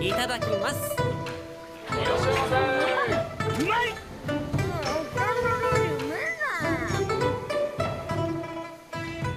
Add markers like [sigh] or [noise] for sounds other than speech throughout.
いただきます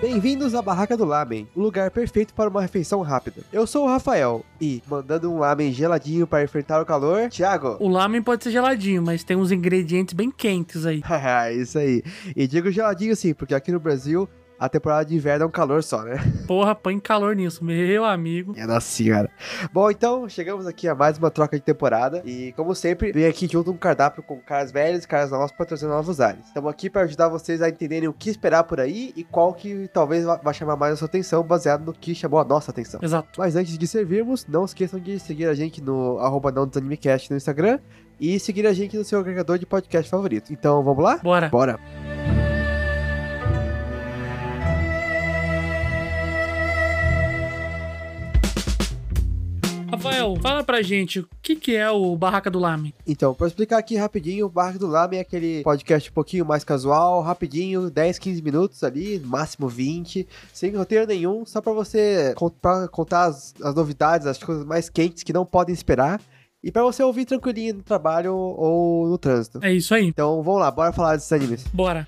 Bem-vindos à Barraca do Lamen, o lugar perfeito para uma refeição rápida. Eu sou o Rafael e, mandando um lamen geladinho para enfrentar o calor, Thiago. O lamen pode ser geladinho, mas tem uns ingredientes bem quentes aí. Haha, Isso [laughs] aí. E digo geladinho sim, porque aqui no Brasil a temporada de inverno é um calor só, né? [laughs] Porra, põe calor nisso, meu amigo. Minha nossa senhora. Bom, então, chegamos aqui a mais uma troca de temporada. E, como sempre, vem aqui junto um cardápio com caras velhos e caras novos para trazer novos ares. Estamos aqui para ajudar vocês a entenderem o que esperar por aí e qual que talvez vá- vá chamar mais a sua atenção, baseado no que chamou a nossa atenção. Exato. Mas antes de servirmos, não esqueçam de seguir a gente no arroba não desanimecast no Instagram e seguir a gente no seu agregador de podcast favorito. Então, vamos lá? Bora. Bora! Rafael, fala pra gente o que, que é o Barraca do Lamen. Então, pra explicar aqui rapidinho, o Barraca do Lame é aquele podcast um pouquinho mais casual, rapidinho, 10, 15 minutos ali, máximo 20, sem roteiro nenhum, só pra você pra contar as, as novidades, as coisas mais quentes que não podem esperar, e pra você ouvir tranquilinho no trabalho ou no trânsito. É isso aí. Então, vamos lá, bora falar desses animes. Bora.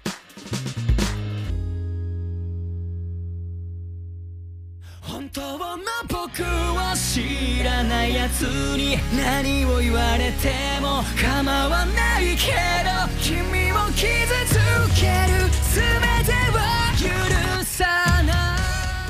当の僕は知らない奴に何を言われても構わないけど君を傷つける全ては許さない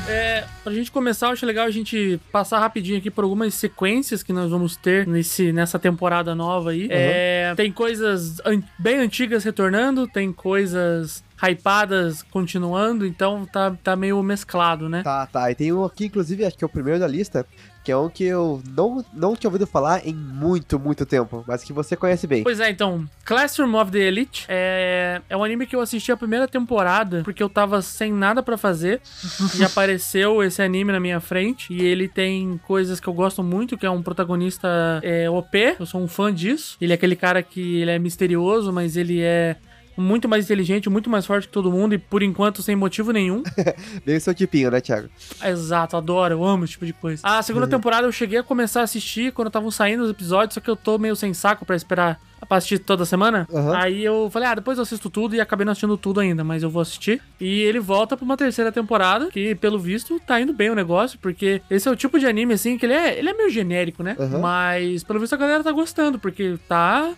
É, pra gente começar, eu acho legal a gente passar rapidinho aqui por algumas sequências que nós vamos ter nesse, nessa temporada nova aí. É, tem coisas an- bem antigas retornando, tem coisas hypadas continuando, então tá, tá meio mesclado, né? Tá, tá, e tem um aqui, inclusive, acho que é o primeiro da lista, que é um que eu não, não tinha ouvido falar em muito, muito tempo, mas que você conhece bem. Pois é, então, Classroom of the Elite é, é um anime que eu assisti a primeira temporada porque eu tava sem nada pra fazer [laughs] e apareceu esse anime na minha frente e ele tem coisas que eu gosto muito, que é um protagonista é, OP, eu sou um fã disso. Ele é aquele cara que ele é misterioso, mas ele é muito mais inteligente, muito mais forte que todo mundo e por enquanto sem motivo nenhum. [laughs] Bem seu tipinho, né, Thiago? Exato, adoro, eu amo esse tipo de coisa. A segunda temporada eu cheguei a começar a assistir quando estavam saindo os episódios, só que eu tô meio sem saco pra esperar pra assistir toda semana. Aham. Aí eu falei, ah, depois eu assisto tudo e acabei não assistindo tudo ainda, mas eu vou assistir. E ele volta pra uma terceira temporada, que pelo visto tá indo bem o negócio, porque esse é o tipo de anime assim que ele é, ele é meio genérico, né? Aham. Mas pelo visto a galera tá gostando, porque tá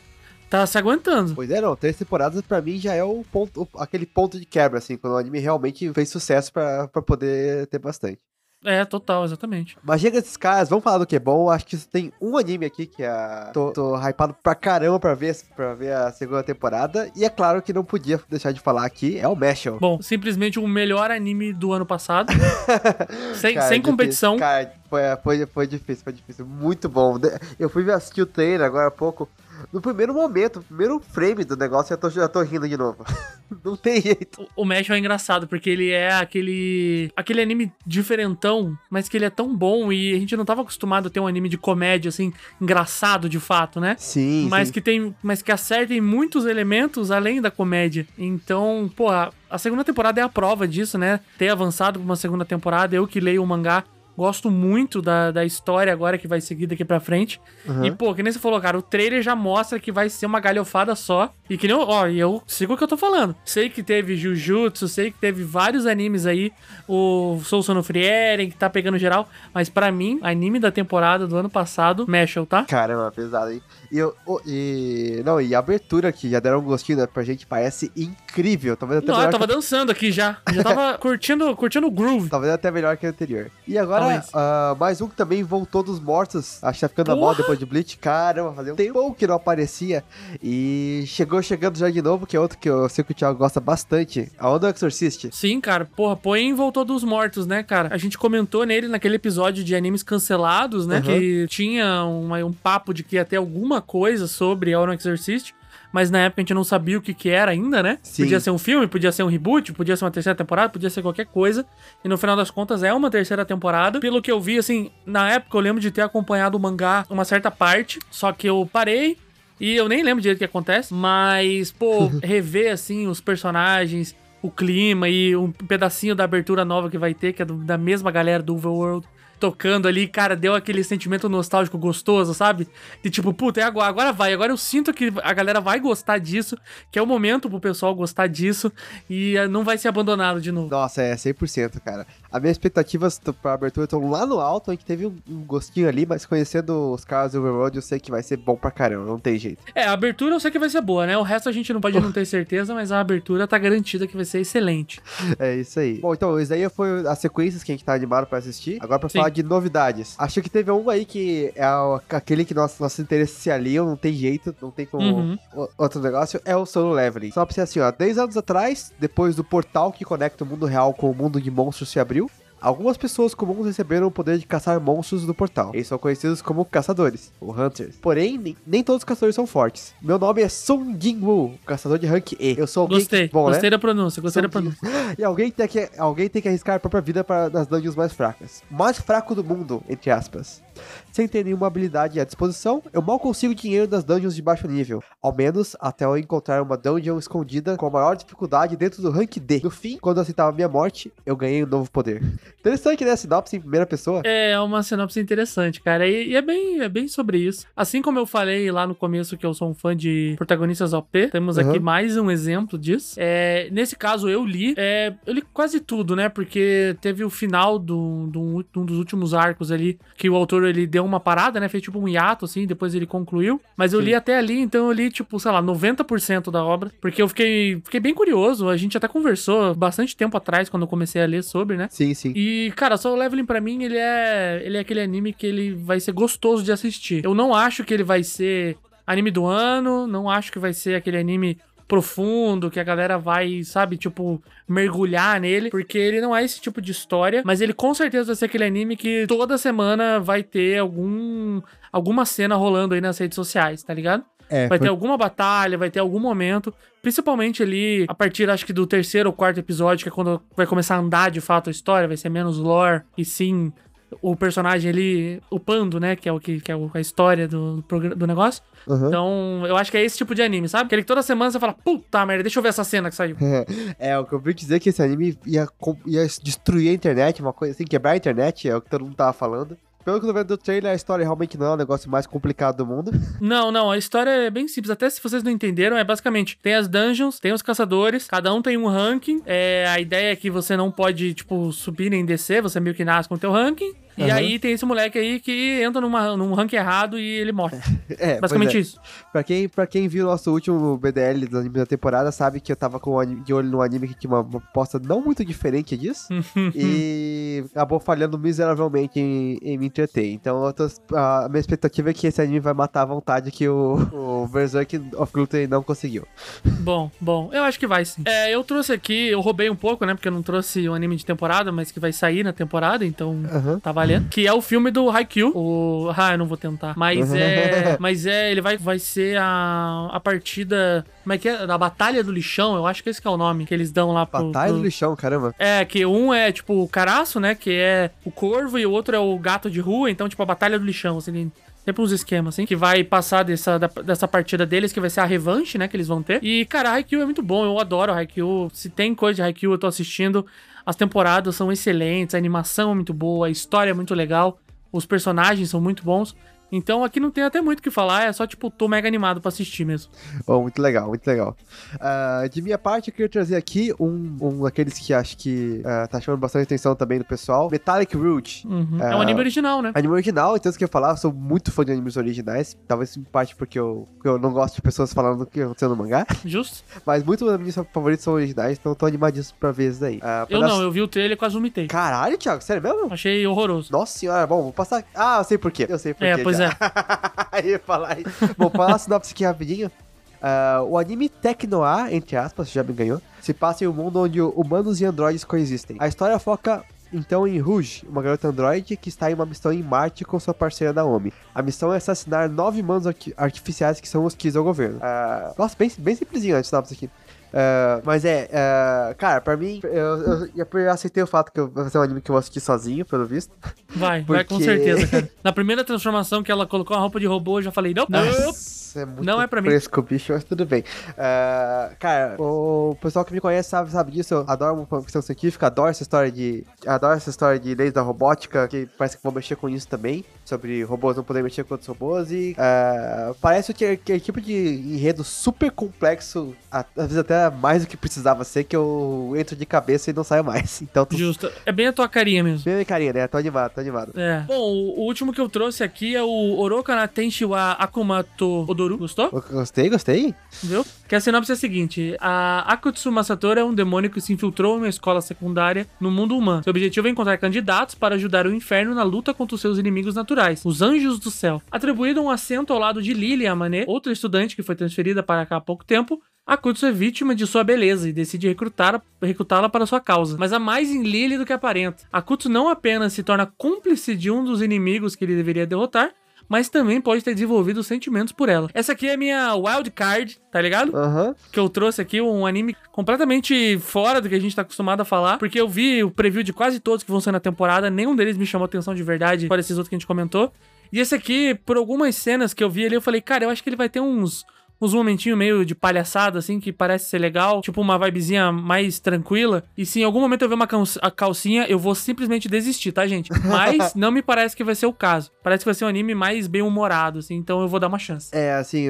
tá se aguentando. Pois é, não, três temporadas pra mim já é o ponto, aquele ponto de quebra, assim, quando o anime realmente fez sucesso pra, pra poder ter bastante. É, total, exatamente. Mas chega desses caras, vamos falar do que é bom. Acho que tem um anime aqui que é. Tô, tô hypado pra caramba pra ver, pra ver a segunda temporada. E é claro que não podia deixar de falar aqui, é o Mashal. Bom, simplesmente o melhor anime do ano passado. [laughs] sem, Cara, sem difícil. competição. Cara, foi, foi, foi difícil, foi difícil. Muito bom. Eu fui assistir o trailer agora há pouco. No primeiro momento, no primeiro frame do negócio, eu tô, já tô rindo de novo. [laughs] Não tem jeito. O- O Mesh é engraçado, porque ele é aquele. aquele anime diferentão, mas que ele é tão bom e a gente não tava acostumado a ter um anime de comédia, assim, engraçado de fato, né? Sim, Mas sim. que tem. Mas que acerta em muitos elementos além da comédia. Então, pô, a a segunda temporada é a prova disso, né? Ter avançado pra uma segunda temporada, eu que leio o mangá. Gosto muito da, da história agora que vai seguir daqui pra frente. Uhum. E, pô, que nem você falou, cara, o trailer já mostra que vai ser uma galhofada só. E que nem, eu- ó, e eu sigo o que eu tô falando. Sei que teve Jujutsu, sei que teve vários animes aí. O Soul Son of Frieren, que tá pegando geral. Mas pra mim, anime da temporada do ano passado, Mashal, tá? Caramba, pesado, hein? E, eu, e, não, e a abertura que já deram um gostinho né, pra gente parece incrível. Talvez até Não, eu tava que, dançando aqui já. Já tava [laughs] curtindo, curtindo o groove. talvez até melhor que o anterior. E agora, ah, mais um que também voltou dos mortos. Acho que tá ficando Porra! moda depois de Bleach. Caramba, fazia um tempão que não aparecia. E chegou chegando já de novo, que é outro que eu sei que o Thiago gosta bastante. A Onda Exorcist. Sim, cara. Porra, Poen voltou dos mortos, né, cara? A gente comentou nele naquele episódio de animes cancelados, né? Uhum. Que tinha um, um papo de que ia ter alguma coisa sobre Auron Exorcist. Mas na época a gente não sabia o que que era ainda, né? Sim. Podia ser um filme, podia ser um reboot, podia ser uma terceira temporada, podia ser qualquer coisa. E no final das contas é uma terceira temporada. Pelo que eu vi, assim, na época eu lembro de ter acompanhado o mangá uma certa parte. Só que eu parei, e eu nem lembro direito o que acontece, mas, pô, [laughs] rever, assim, os personagens, o clima e um pedacinho da abertura nova que vai ter, que é do- da mesma galera do Overworld, tocando ali, cara, deu aquele sentimento nostálgico gostoso, sabe? De tipo, puta, é agora, agora vai. Agora eu sinto que a galera vai gostar disso, que é o momento pro pessoal gostar disso e eh, não vai ser abandonado de novo. Nossa, é 100%, cara. As minhas expectativas pra abertura estão lá no alto, a gente teve um, um gostinho ali, mas conhecendo os caras do Overworld, eu sei que vai ser bom pra caramba, não tem jeito. É, a abertura eu sei que vai ser boa, né? O resto a gente não pode não ter certeza, mas a abertura tá garantida que vai ser excelente. [laughs] É isso aí. Bom, então, isso aí foi as sequências que a gente tá animado pra assistir. Agora pra Sim. falar de novidades. Acho que teve um aí que é aquele que nossos, nossos interesses se aliam, não tem jeito, não tem como Uhum. outro negócio, é o solo leveling. Só pra ser assim, ó, 10 anos atrás, depois do portal que conecta o mundo real com o mundo de monstros se abriu, Algumas pessoas comuns receberam o poder de caçar monstros do portal. Eles são conhecidos como caçadores, ou hunters. Porém, nem, nem todos os caçadores são fortes. Meu nome é Sung Jin-woo, caçador de rank E. Eu sou alguém Gostei. Bom, gostei né? da pronúncia, gostei da Sung pronúncia. Jin- [laughs] E alguém tem, que, alguém tem que arriscar a própria vida para nas dungeons mais fracas. O mais fraco do mundo, entre aspas. Sem ter nenhuma habilidade à disposição, eu mal consigo dinheiro das dungeons de baixo nível. Ao menos até eu encontrar uma dungeon escondida com a maior dificuldade dentro do rank D. No fim, quando aceitava minha morte, eu ganhei um novo poder. [laughs] Interessante, né? Sinopse em primeira pessoa. É uma sinopse interessante, cara. E, e é, bem, é bem sobre isso. Assim como eu falei lá no começo que eu sou um fã de protagonistas OP, temos aqui Uhum. mais um exemplo disso. É, nesse caso, eu li. é, eu li quase tudo, né? Porque teve o final do, do, de um dos últimos arcos ali, que o autor ele deu uma parada, né? Fez tipo um hiato, assim, depois ele concluiu. Mas eu Sim. li até ali, então eu li, tipo, sei lá, 90% da obra. Porque eu fiquei, fiquei bem curioso. A gente até conversou bastante tempo atrás, quando eu comecei a ler sobre, né? Sim, sim. E, cara, Solo Leveling pra mim, ele é, ele é aquele anime que ele vai ser gostoso de assistir. Eu não acho que ele vai ser anime do ano, não acho que vai ser aquele anime profundo, que a galera vai, sabe, tipo, mergulhar nele, porque ele não é esse tipo de história, mas ele com certeza vai ser aquele anime que toda semana vai ter algum alguma cena rolando aí nas redes sociais, tá ligado? É, Vai foi- ter alguma batalha, vai ter algum momento. Principalmente ali, a partir acho que do terceiro ou quarto episódio, que é quando vai começar a andar de fato a história, vai ser menos lore e sim o personagem ali upando, né? Que é o que, que é a história do, do negócio. Uhum. Então, eu acho que é esse tipo de anime, sabe? Aquele que toda semana você fala, puta merda, deixa eu ver essa cena que saiu. [laughs] É, o que eu vi dizer que esse anime ia, ia destruir a internet, uma coisa assim, quebrar a internet, é o que todo mundo tava falando. Pelo que eu tô vendo do trailer, a história realmente não é o negócio mais complicado do mundo. [laughs] Não, não, a história é bem simples. Até se vocês não entenderam, é basicamente: tem as dungeons, tem os caçadores, cada um tem um ranking. É, a ideia é que você não pode, tipo, subir nem descer, você meio que nasce com o teu ranking. E Aham. aí tem esse moleque aí que entra numa, num ranking errado e ele morre. [laughs] É, Basicamente é. isso. Pra quem, pra quem viu o nosso último BDL do anime da temporada, sabe que eu tava com de olho no anime que tinha uma, uma proposta não muito diferente disso. [laughs] e acabou falhando miseravelmente em, em me entreter. Então eu tô- a minha expectativa é que esse anime vai matar a vontade que o, o Berserk of Gluten não conseguiu. Bom, bom, eu acho que vai sim. É, eu trouxe aqui, eu roubei um pouco, né? Porque eu não trouxe o anime de temporada, mas que vai sair na temporada, então Aham. tá valendo. Que é o filme do Haikyuu. O... Ah, eu não vou tentar. Mas é. [laughs] Mas é. Ele vai, vai ser a, a partida. Como é que é? Da Batalha do Lixão, eu acho que esse que é o nome que eles dão lá pro. Batalha pro- do lixão, caramba. É, que um é tipo o caraço, né? Que é o corvo, e o outro é o gato de rua. Então, tipo, a Batalha do Lixão, assim. Sempre uns esquemas, assim, que vai passar dessa, da- dessa partida deles, que vai ser a revanche, né, que eles vão ter. E, cara, Haikyuu é muito bom, eu adoro Haikyuu. Se tem coisa de Haikyuu, eu tô assistindo. As temporadas são excelentes, a animação é muito boa, a história é muito legal, os personagens são muito bons. Então aqui não tem até muito o que falar, é só, tipo, tô mega animado pra assistir mesmo. Bom, muito legal, muito legal. Ah, de minha parte, eu queria trazer aqui um, um daqueles que acho que ah, tá chamando bastante atenção também do pessoal. Metallic Root. Uhum. É. É um anime original, né? Anime original, então isso que eu ia falar, eu sou muito fã de animes originais. Talvez em parte porque eu, eu não gosto de pessoas falando o que aconteceu no mangá. [laughs] Justo. Mas muitos dos meus favoritos são originais, então eu tô animadíssimo pra ver isso daí. Ah, pra Eu dar- não, eu vi o trailer e quase vomitei. Caralho, Thiago, sério mesmo? Achei horroroso. Nossa senhora, bom, vou passar. Ah, eu sei por quê. Eu sei por É, quê. pois já. é. [laughs] Eu ia falar isso. Bom, para a sinopse aqui rapidinho. Ah, o anime Tecnoa, entre aspas, já me ganhou, se passa em um mundo onde humanos e androides coexistem. A história foca então em Rouge, uma garota androide que está em uma missão em Marte com sua parceira Naomi. A missão é assassinar nove arti- artificiais que são hostis ao governo. Ah, nossa, bem, bem simplesinho a sinopse aqui. É, mas é, é, cara, pra mim, eu, eu, eu, aceitei o fato que eu, vai ser um anime que eu vou assistir sozinho, pelo visto. Vai, vai com Porque- certeza, [laughs] cara. Na primeira transformação que ela colocou a roupa de robô, eu já falei, não, não. É muito Não é pra mim. fresco, bicho, mas tudo bem. É, cara, o pessoal que me conhece sabe, sabe disso, eu adoro uma ficção científica, adoro essa história de. Adoro essa história de leis da robótica, que parece que vou mexer com isso também, sobre robôs não poderem mexer com outros robôs, e é, parece que, que é tipo de enredo super complexo, a- às vezes até mais do que precisava ser, que eu entro de cabeça e não saio mais. [laughs] Então, tô Justo. É bem a tua carinha mesmo. bem carinha, né? Tô animado, tô animado. É. Bom, o, último que eu trouxe aqui é o Oroka na Tenshi wa Odoru. Gostou? Gostei, gostei. Viu? Que a sinopse é a seguinte: a Akutsu Masatora é um demônio que se infiltrou em uma escola secundária no mundo humano. Seu objetivo é encontrar candidatos para ajudar o inferno na luta contra os seus inimigos naturais, os anjos do céu. Atribuído um assento ao lado de Lily Amane, outra estudante que foi transferida para cá há pouco tempo, Akutsu é vítima de sua beleza e decide recrutá-la para sua causa. Mas há mais em Lily do que aparenta. Akutsu não apenas se torna cúmplice de um dos inimigos que ele deveria derrotar, mas também pode ter desenvolvido sentimentos por ela. Essa aqui é a minha wild card, tá ligado? Aham. Que eu trouxe aqui um anime completamente fora do que a gente tá acostumado a falar, porque eu vi o preview de quase todos que vão ser na temporada, nenhum deles me chamou atenção de verdade, fora esses outros que a gente comentou. E esse aqui, por algumas cenas que eu vi ali, eu falei, cara, eu acho que ele vai ter uns uns momentinhos meio de palhaçada, assim, que parece ser legal, tipo uma vibezinha mais tranquila. E se em algum momento eu ver uma calcinha, eu vou simplesmente desistir, tá, gente? [laughs] Mas não me parece que vai ser o caso. Parece que vai ser um anime mais bem humorado, assim, então eu vou dar uma chance. É, assim,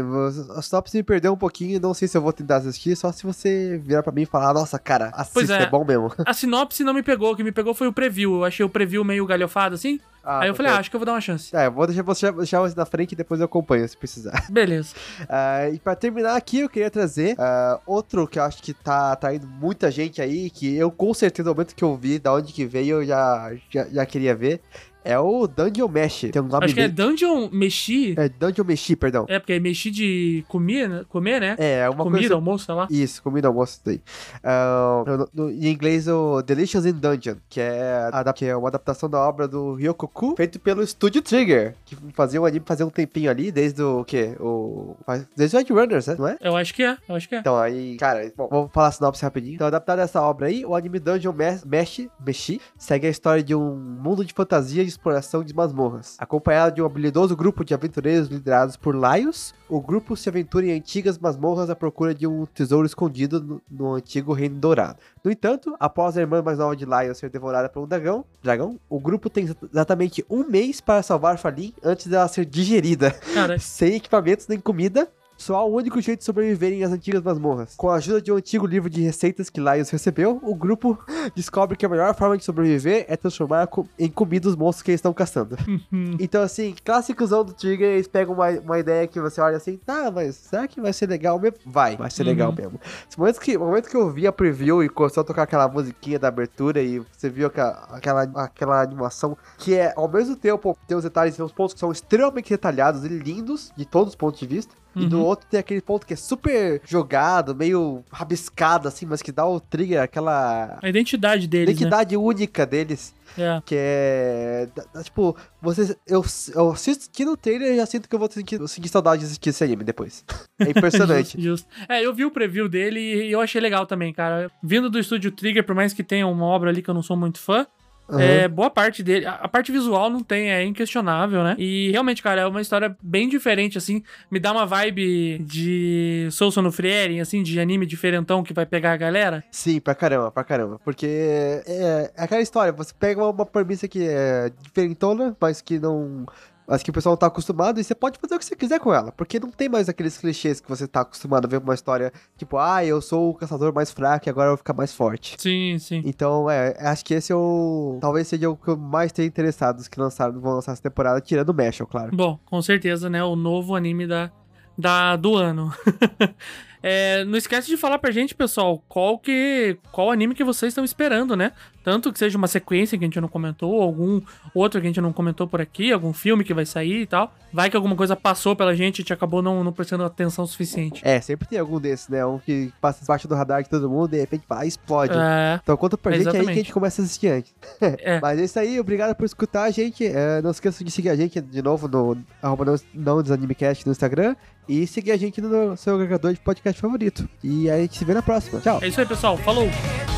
a Stop me perdeu um pouquinho, não sei se eu vou tentar assistir, só se você virar pra mim e falar, nossa, cara, assista, é. é. bom mesmo. A sinopse não me pegou, o que me pegou foi o preview. Eu achei o preview meio galhofado, assim. Aí eu falei, ah, acho que eu vou dar uma chance. É, vou deixar você deixar você na frente e depois eu acompanho se precisar. [laughs] Beleza. Ah, e pra terminar aqui, eu queria trazer ah, outro que eu acho que tá atraindo muita gente aí, que eu com certeza, no momento que eu vi, da onde que veio, eu já, já, já queria ver. É o Dungeon Mesh. Tem um nome Acho que é Dungeon Meshi. é Dungeon Meshi, perdão. É, porque é Meshi de comer, né? Comer, né? É, é uma Comida, coisa almoço, sei lá. Isso, comida almoço daí. Ah, no- no- em inglês, o Delicious in Dungeon, que é, a- que é uma adaptação da obra do Ryokoku, feito pelo Studio Trigger, que fazia o anime fazia um tempinho ali, desde o quê? O, desde o Edge Runners, né? Não é? Eu acho que é, eu acho que é. Então aí, cara, bom, vamos falar a sinopse rapidinho. Então, adaptado a essa obra aí, o anime Dungeon Mesh, Mesh, Meshi segue a história de um mundo de fantasia e exploração de masmorras. Acompanhado de um habilidoso grupo de aventureiros liderados por Laios, o grupo se aventura em antigas masmorras à procura de um tesouro escondido no, no antigo Reino Dourado. No entanto, após a irmã mais nova de Laios ser devorada por um dragão, dragão, o grupo tem exatamente um mês para salvar Falin antes dela ser digerida Cara, [laughs] sem equipamentos nem comida. Só há um único jeito de sobreviverem às antigas masmorras. Com a ajuda de um antigo livro de receitas que Laios recebeu, o grupo [laughs] descobre que a melhor forma de sobreviver é transformar em comida os monstros que eles estão caçando. então, assim, clássicozão do Trigger, eles pegam uma, uma ideia que você olha assim, tá, mas será que vai ser legal mesmo? Vai, vai ser legal Uhum. mesmo. No momento, que, no momento que eu vi a preview e começou a tocar aquela musiquinha da abertura e você viu aquela, aquela, aquela animação que é, ao mesmo tempo, tem os detalhes, tem uns pontos que são extremamente detalhados e lindos, de todos os pontos de vista. E do Uhum. outro tem aquele ponto que é super jogado, meio rabiscado, assim, mas que dá o trigger, aquela a identidade deles, identidade única deles. né? É. Que é. tipo, você. Eu, eu assistindo o trailer e já sinto que eu vou sentir, eu sentir saudade de assistir esse anime depois. É impressionante. [laughs] Justo, justo. É, eu vi o preview dele e eu achei legal também, cara. Vindo do estúdio Trigger, por mais que tenha uma obra ali que eu não sou muito fã, Aham. é, boa parte dele. A, a parte visual não tem, é inquestionável, né? E realmente, cara, é uma história bem diferente, assim. Me dá uma vibe de Soul Sonofrieren, assim, de anime diferentão que vai pegar a galera. Sim, pra caramba, pra caramba. Porque é, é aquela história, você pega uma, uma premissa que é diferentona, mas que não. Mas que o pessoal não tá acostumado, e você pode fazer o que você quiser com ela. Porque não tem mais aqueles clichês que você tá acostumado a ver uma história, tipo, ah, eu sou o caçador mais fraco e agora eu vou ficar mais forte. Sim, sim. Então, é, acho que esse é o. Talvez seja o que eu mais tenho interessado dos que lançaram, vão lançar essa temporada, tirando o Mashal, claro. Bom, com certeza, né? O novo anime da, da, do ano. [laughs] É, não esquece de falar pra gente, pessoal, qual que qual anime que vocês estão esperando, né? Tanto que seja uma sequência que a gente não comentou, algum outro que a gente não comentou por aqui, algum filme que vai sair e tal. Vai que alguma coisa passou pela gente e a gente acabou não, não prestando atenção suficiente. É, sempre tem algum desses, né? Um que passa debaixo do radar de todo mundo e de repente pá, explode. É, Então conta pra gente aí que a Exatamente. gente começa a assistir antes. é. [laughs] Mas é isso aí, obrigado por escutar, gente. É, não esqueça de seguir a gente de novo no arroba não, não desanimecast no Instagram e seguir a gente no seu agregador de podcast favorito. E aí a gente se vê na próxima. Tchau! É isso aí, pessoal. Falou!「